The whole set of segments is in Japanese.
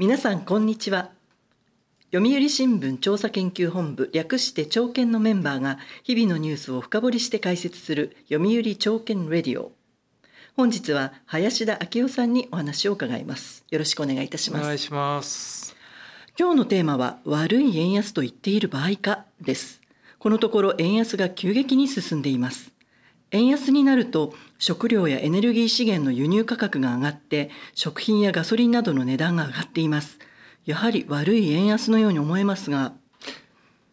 皆さんこんにちは。読売新聞調査研究本部略して朝研のメンバーが日々のニュースを深掘りして解説する読売朝研レディオ。本日は林田明夫さんにお話を伺います。よろしくお願いいたします。お願いします。今日のテーマは悪い円安と言っている場合かです。このところ円安が急激に進んでいます円安になると食料やエネルギー資源の輸入価格が上がって食品やガソリンなどの値段が上がっています。やはり悪い円安のように思えますが。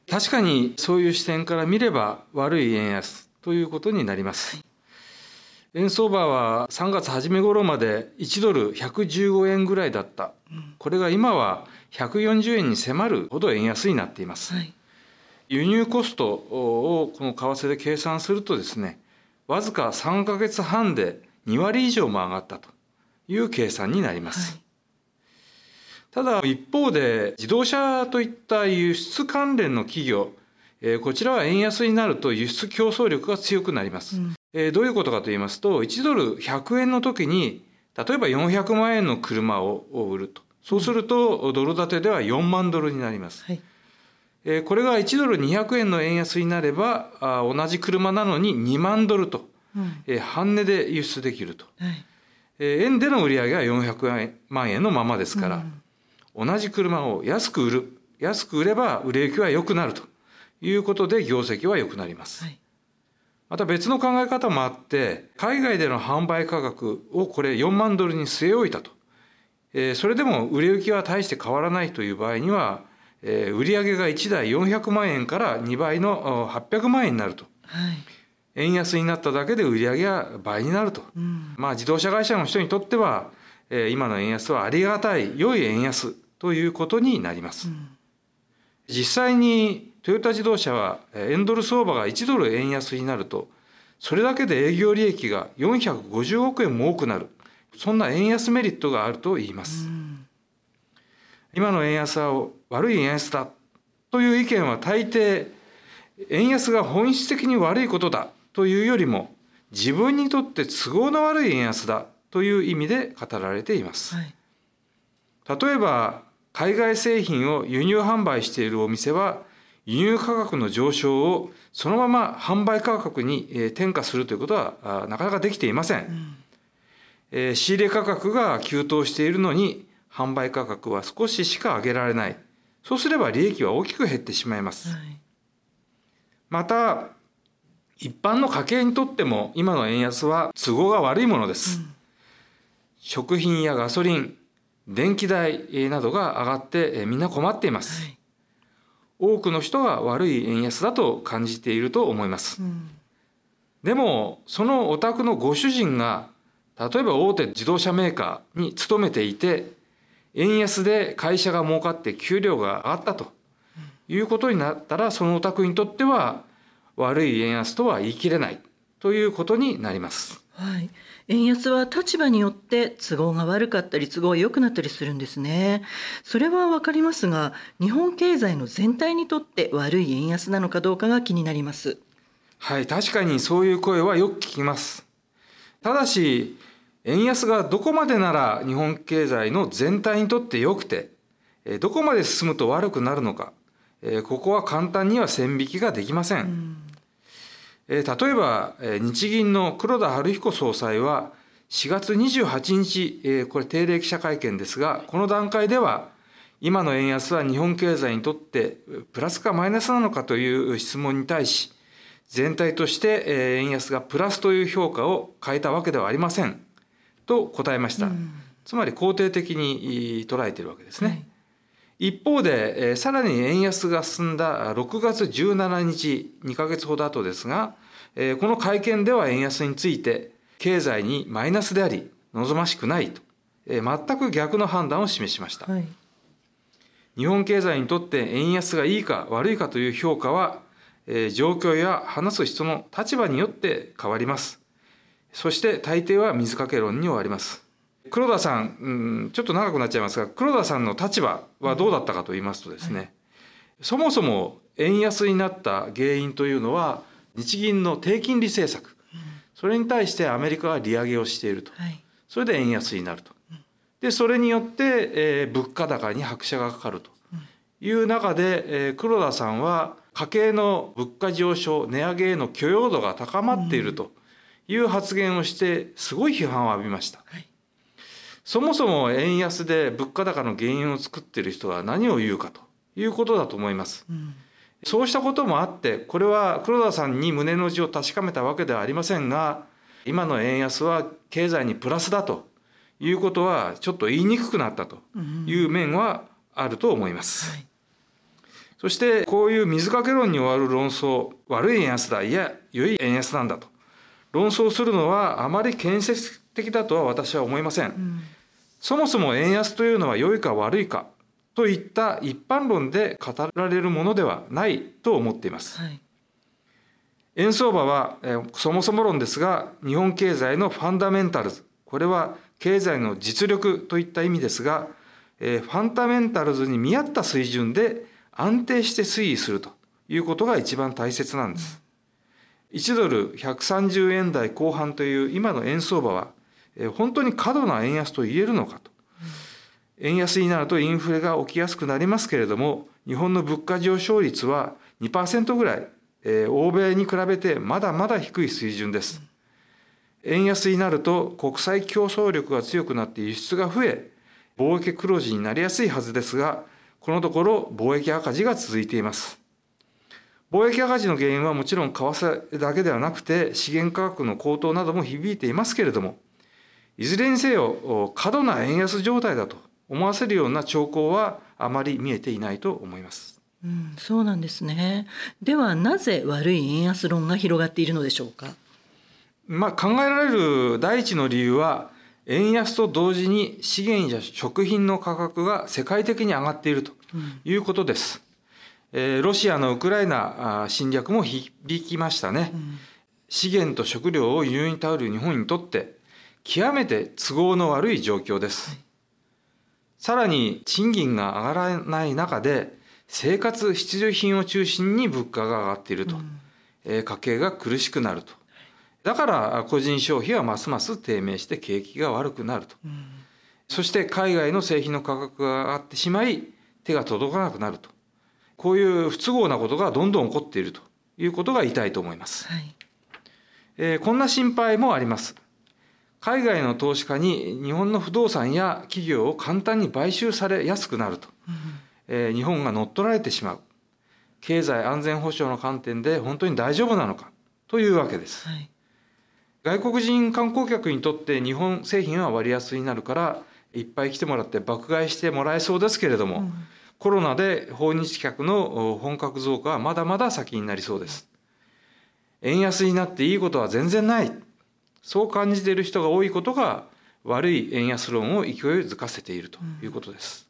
確かにそういう視点から見れば悪い円安ということになります、はい、円相場は3月初め頃まで1ドル115円ぐらいだった、うん、これが今は140円に迫るほど円安になっています、はい、輸入コストをこの為替で計算するとですねわずか3か月半で2割以上も上がったという計算になります。はい。ただ一方で自動車といった輸出関連の企業こちらは円安になると輸出競争力が強くなります、うん、どういうことかと言いますと1ドル100円の時に例えば400万円の車を売ると。そうするとドル建てでは4万ドルになります、はいこれが1ドル200円の円安になれば同じ車なのに2万ドルと、うん、半値で輸出できると、はい、円での売り上げは400万円のままですから、うん、同じ車を安く売る安く売れば売れ行きは良くなると。いうことで業績は良くなります、はい、また別の考え方もあって海外での販売価格をこれ4万ドルに据え置いたと、それでも売れ行きは大して変わらないという場合にはえー、売上が1台400万円から2倍の800万円になると、はい、円安になっただけで売上が倍になると、うん、まあ自動車会社の人にとっては、えー、今の円安はありがたい良い円安ということになります、うん、実際にトヨタ自動車は円ドル相場が1ドル円安になるとそれだけで営業利益が450億円も多くなる。そんな円安メリットがあると言います、うん今の円安は悪い円安だという意見は大抵円安が本質的に悪いことだというよりも自分にとって都合の悪い円安だという意味で語られています、はい、例えば海外製品を輸入販売しているお店は輸入価格の上昇をそのまま販売価格に転嫁するということはなかなかできていません、うん、仕入れ価格が急騰しているのに販売価格は少ししか上げられない。そうすれば利益は大きく減ってしまいます、はい、また一般の家計にとっても今の円安は都合が悪いものです、うん、食品やガソリン電気代などが上がってみんな困っています、はい、多くの人が悪い円安だと感じていると思います、うん、でもそのお宅のご主人が例えば大手自動車メーカーに勤めていて円安で会社が儲かって給料が上がったということになったらそのお宅にとっては悪い円安とは言い切れないということになります。はい、円安は立場によって都合が悪かったり都合が良くなったりするんですね。それはわかりますが、日本経済の全体にとって悪い円安なのかどうかが気になります。はい、確かにそういう声はよく聞きます。ただし円安がどこまでなら日本経済の全体にとって良くて、どこまで進むと悪くなるのか、ここは簡単には線引きができません。ん例えば、日銀の黒田晴彦総裁は、4月28日、これ定例記者会見ですが、この段階では、今の円安は日本経済にとってプラスかマイナスなのかという質問に対し、全体として円安がプラスという評価を変えたわけではありません。と答えました、うん、つまり肯定的に捉えているわけですね、はい、一方で、えー、さらに円安が進んだ6月17日2か月ほど後ですが、えー、この会見では円安について経済にマイナスであり望ましくないと、えー、全く逆の判断を示しました、はい、日本経済にとって円安がいいか悪いかという評価は、えー、状況や話す人の立場によって変わりますそして大抵は水かけ論に終わります。黒田さん、うん、ちょっと長くなっちゃいますが黒田さんの立場はどうだったかと言いますとですね、はい、そもそも円安になった原因というのは日銀の低金利政策、それに対してアメリカは利上げをしていると、はい、それで円安になると。でそれによって、えー、物価高に拍車がかかると。いう中で、えー、黒田さんは家計の物価上昇値上げへの許容度が高まっているという発言をしてすごい批判を浴びました。はいそもそも円安で物価高の原因を作っている人は何を言うかということだと思います。うん、そうしたこともあってこれは黒田さんに胸の内を確かめたわけではありませんが今の円安は経済にプラスだということはちょっと言いにくくなったという面はあると思います。うんはい、そしてこういう水かけ論に終わる論争悪い円安だいや良い円安なんだと論争するのはあまり建設的だとは私は思いません。うんそもそも円安というのは良いか悪いかといった一般論で語られるものではないと思っています。はい、円相場は、えそもそも論ですが日本経済のファンダメンタルズこれは経済の実力といった意味ですが、えファンダメンタルズに見合った水準で安定して推移するということが一番大切なんです。1ドル130円台後半という今の円相場は本当に過度な円安と言えるのかと。円安になるとインフレが起きやすくなりますけれども日本の物価上昇率は2%ぐらい、欧米に比べてまだまだ低い水準です。円安になると国際競争力が強くなって輸出が増え貿易黒字になりやすいはずですがこのところ貿易赤字が続いています。貿易赤字の原因はもちろん為替だけではなくて資源価格の高騰なども響いていますけれどもいずれにせよ過度な円安状態だと思わせるような兆候はあまり見えていないと思います。うん、そうなんですね。ではなぜ悪い円安論が広がっているのでしょうか？まあ考えられる第一の理由は円安と同時に資源や食品の価格が世界的に上がっているということです。うん、えー、ロシアのウクライナ侵略も響きましたね。うん、資源と食料を輸入に頼る日本にとって極めて都合の悪い状況です。はい、さらに賃金が上がらない中で生活必需品を中心に物価が上がっていると、うん、え家計が苦しくなると。だから個人消費はますます低迷して景気が悪くなると。うん、そして海外の製品の価格が上がってしまい手が届かなくなると。こういう不都合なことがどんどん起こっているということが言いたいと思います。はい、えー、こんな心配もあります。海外の投資家に日本の不動産や企業を簡単に買収されやすくなると、うん、えー、日本が乗っ取られてしまう。経済安全保障の観点で本当に大丈夫なのかというわけです、はい、外国人観光客にとって日本製品は割安になるからいっぱい来てもらって爆買いしてもらえそうですけれども、うん、コロナで訪日客の本格増加はまだまだ先になりそうです。円安になっていいことは全然ない。そう感じている人が多いことが悪い円安論を勢いづかせているということです。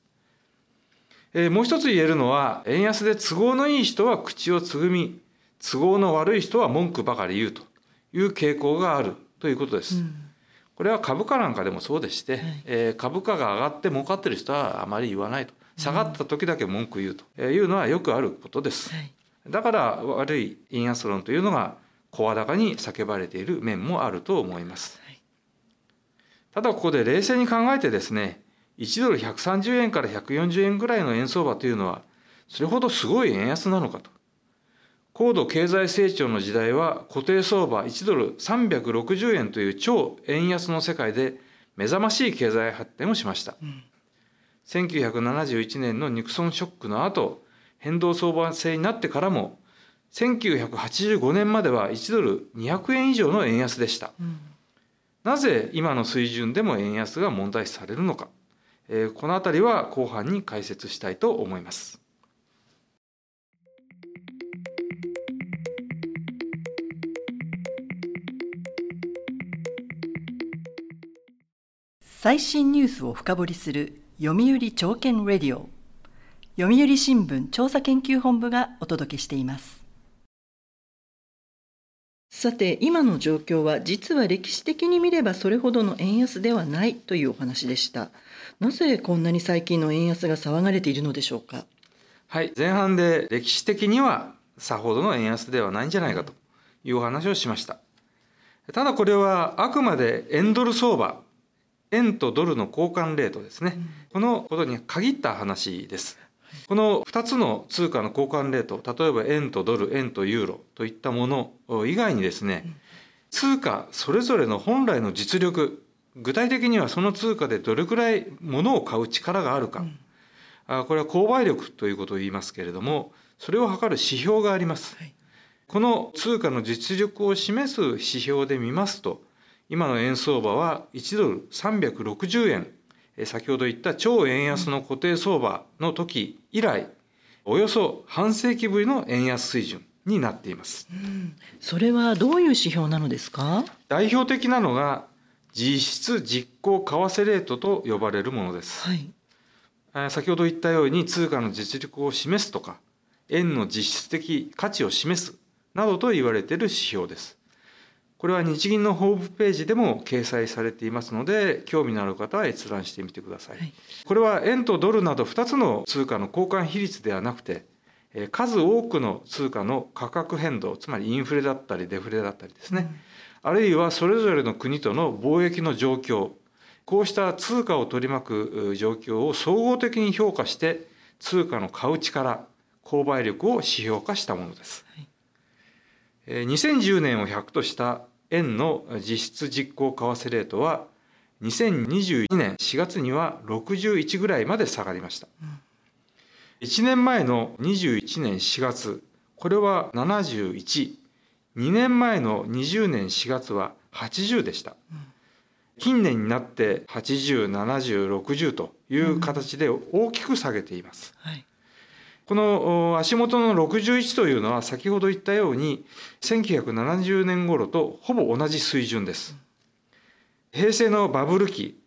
うん、えー、もう一つ言えるのは円安で都合のいい人は口をつぐみ都合の悪い人は文句ばかり言うという傾向があるということです。うん、これは株価なんかでもそうでして、はい、えー、株価が上がって儲かってる人はあまり言わないと下がった時だけ文句言うと。いうのはよくあることです。はい、だから悪い円安論というのが声高に叫ばれている面もあると思います。ただここで冷静に考えてですね1ドル130円から140円ぐらいの円相場というのはそれほどすごい円安なのかと。高度経済成長の時代は固定相場1ドル360円という超円安の世界で目覚ましい経済発展をしました、うん、1971年のニクソンショックの後変動相場制になってからも1985年までは1ドル200円以上の円安でした、うん、なぜ今の水準でも円安が問題視されるのか、えー、この辺りは後半に解説したいと思います。最新ニュースを深掘りする読売朝券レディオ。読売新聞調査研究本部がお届けしています。さて今の状況は実は歴史的に見ればそれほどの円安ではないというお話でした。なぜこんなに最近の円安が騒がれているのでしょうか？はい前半で歴史的にはさほどの円安ではないんじゃないかというお話をしました。ただこれはあくまで円ドル相場円とドルの交換レートですね、うん、このことに限った話です。この2つの通貨の交換レート例えば円とドル円とユーロといったもの以外にですね、通貨それぞれの本来の実力具体的にはその通貨でどれくらい物を買う力があるか、うん、これは購買力ということを言いますけれどもそれを測る指標があります、はい、この通貨の実力を示す指標で見ますと今の円相場は1ドル360円。先ほど言った超円安の固定相場の時以来およそ半世紀ぶりの円安水準になっています、うん、それはどういう指標なのですか？代表的なのが実質実行為替レートと呼ばれるものです、はい、先ほど言ったように通貨の実力を示すとか円の実質的価値を示すなどと言われている指標ですこれは日銀のホームページでも掲載されていますので興味のある方は閲覧してみてください、はい、これは円とドルなど2つの通貨の交換比率ではなくて数多くの通貨の価格変動つまりインフレだったりデフレだったりですね、うん、あるいはそれぞれの国との貿易の状況。こうした通貨を取り巻く状況を総合的に評価して通貨の買う力購買力を指標化したものです、はい2010年を100とした円の実質実行為替レートは2022年4月には61ぐらいまで下がりました、1年前の21年4月これは712年前の20年4月は80でした、近年になって807060という形で大きく下げています、はい。この足元の61というのは先ほど言ったように1970年頃とほぼ同じ水準です。平成のバブル期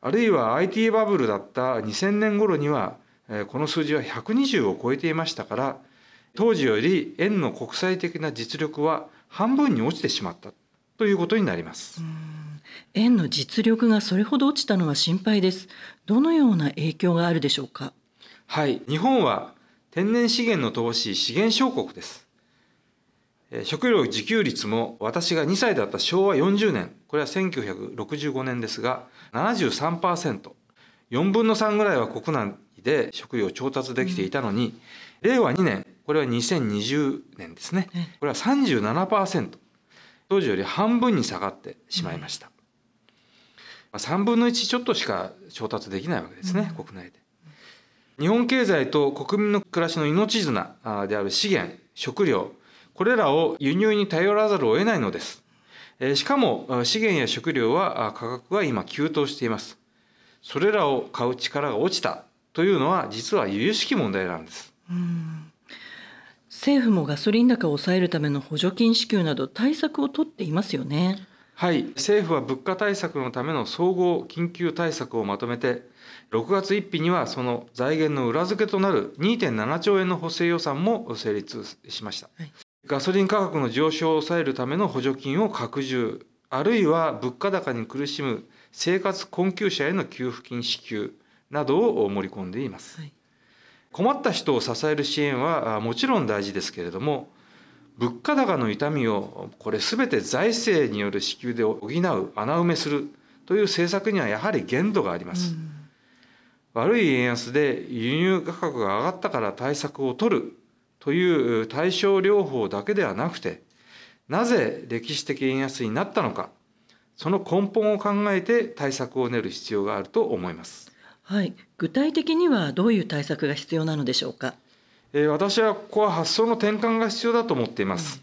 あるいは IT バブルだった2000年頃にはこの数字は120を超えていましたから当時より円の国際的な実力は半分に落ちてしまったということになります。円の実力がそれほど落ちたのは心配です。どのような影響があるでしょうか？はい、日本は天然資源の投資資源小国です。食料自給率も私が2歳だった昭和40年、これは1965年ですが、73%、4分の3ぐらいは国内で食料調達できていたのに、うん、令和2年、これは2020年ですね、これは37%、当時より半分に下がってしまいました。うん、3分の1ちょっとしか調達できないわけですね、うん、国内で。日本経済と国民の暮らしの命綱である資源、食料、これらを輸入に頼らざるを得ないのです。しかも資源や食料は価格が今急騰しています。それらを買う力が落ちたというのは実は由々しき問題なんです。政府もガソリン高を抑えるための補助金支給など対策を取っていますよね。はい、政府は物価対策のための総合緊急対策をまとめて6月1日にはその財源の裏付けとなる2.7兆円の補正予算も成立しました、はい、ガソリン価格の上昇を抑えるための補助金を拡充あるいは物価高に苦しむ生活困窮者への給付金支給などを盛り込んでいます、はい、困った人を支える支援はもちろん大事ですけれども物価高の痛みをこれ全て財政による支給で補う穴埋めするという政策にはやはり限度があります、うん悪い円安で輸入価格が上がったから対策を取るという対症療法だけではなくてなぜ歴史的円安になったのかその根本を考えて対策を練る必要があると思います。はい、具体的にはどういう対策が必要なのでしょうか？えー、私はここは発想の転換が必要だと思っています。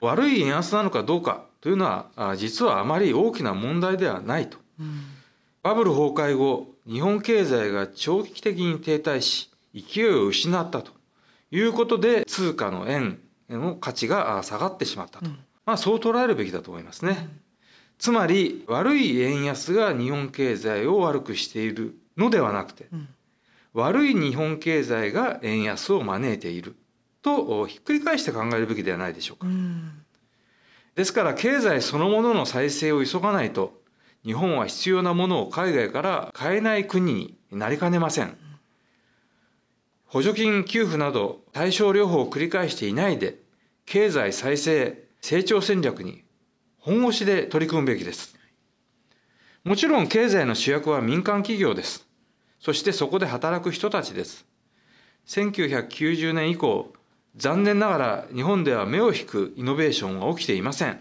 うん、悪い円安なのかどうかというのは実はあまり大きな問題ではないと。うんバブル崩壊後、日本経済が長期的に停滞し、勢いを失ったということで、通貨の円の価値が下がってしまったと。うん、まあ、そう捉えるべきだと思いますね。うん、つまり、悪い円安が日本経済を悪くしているのではなくて、うん、悪い日本経済が円安を招いているとひっくり返して考えるべきではないでしょうか。ですから、経済そのものの再生を急がないと、日本は必要なものを海外から買えない国になりかねません。補助金給付など対症療法を繰り返していないで、経済再生、成長戦略に本腰で取り組むべきです。もちろん経済の主役は民間企業です。そしてそこで働く人たちです。1990年以降、残念ながら日本では目を引くイノベーションは起きていません。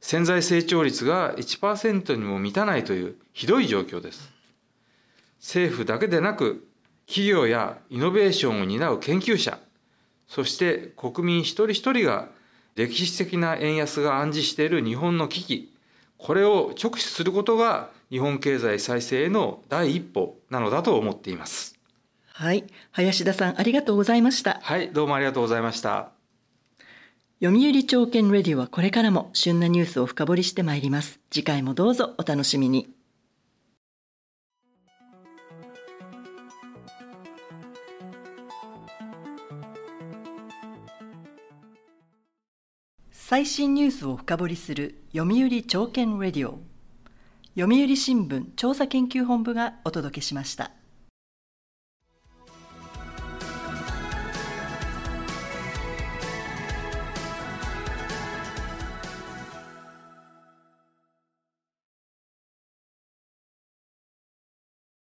潜在成長率が1%にも満たないというひどい状況です。政府だけでなく、企業やイノベーションを担う研究者、そして国民一人一人が歴史的な円安が暗示している日本の危機、これを直視することが日本経済再生への第一歩なのだと思っています。はい、林田さんありがとうございました。はい、どうもありがとうございました。読売朝券レディオはこれからも旬なニュースを深掘りしてまいります。次回もどうぞお楽しみに。最新ニュースを深掘りする読売朝券レディオ読売新聞調査研究本部がお届けしました。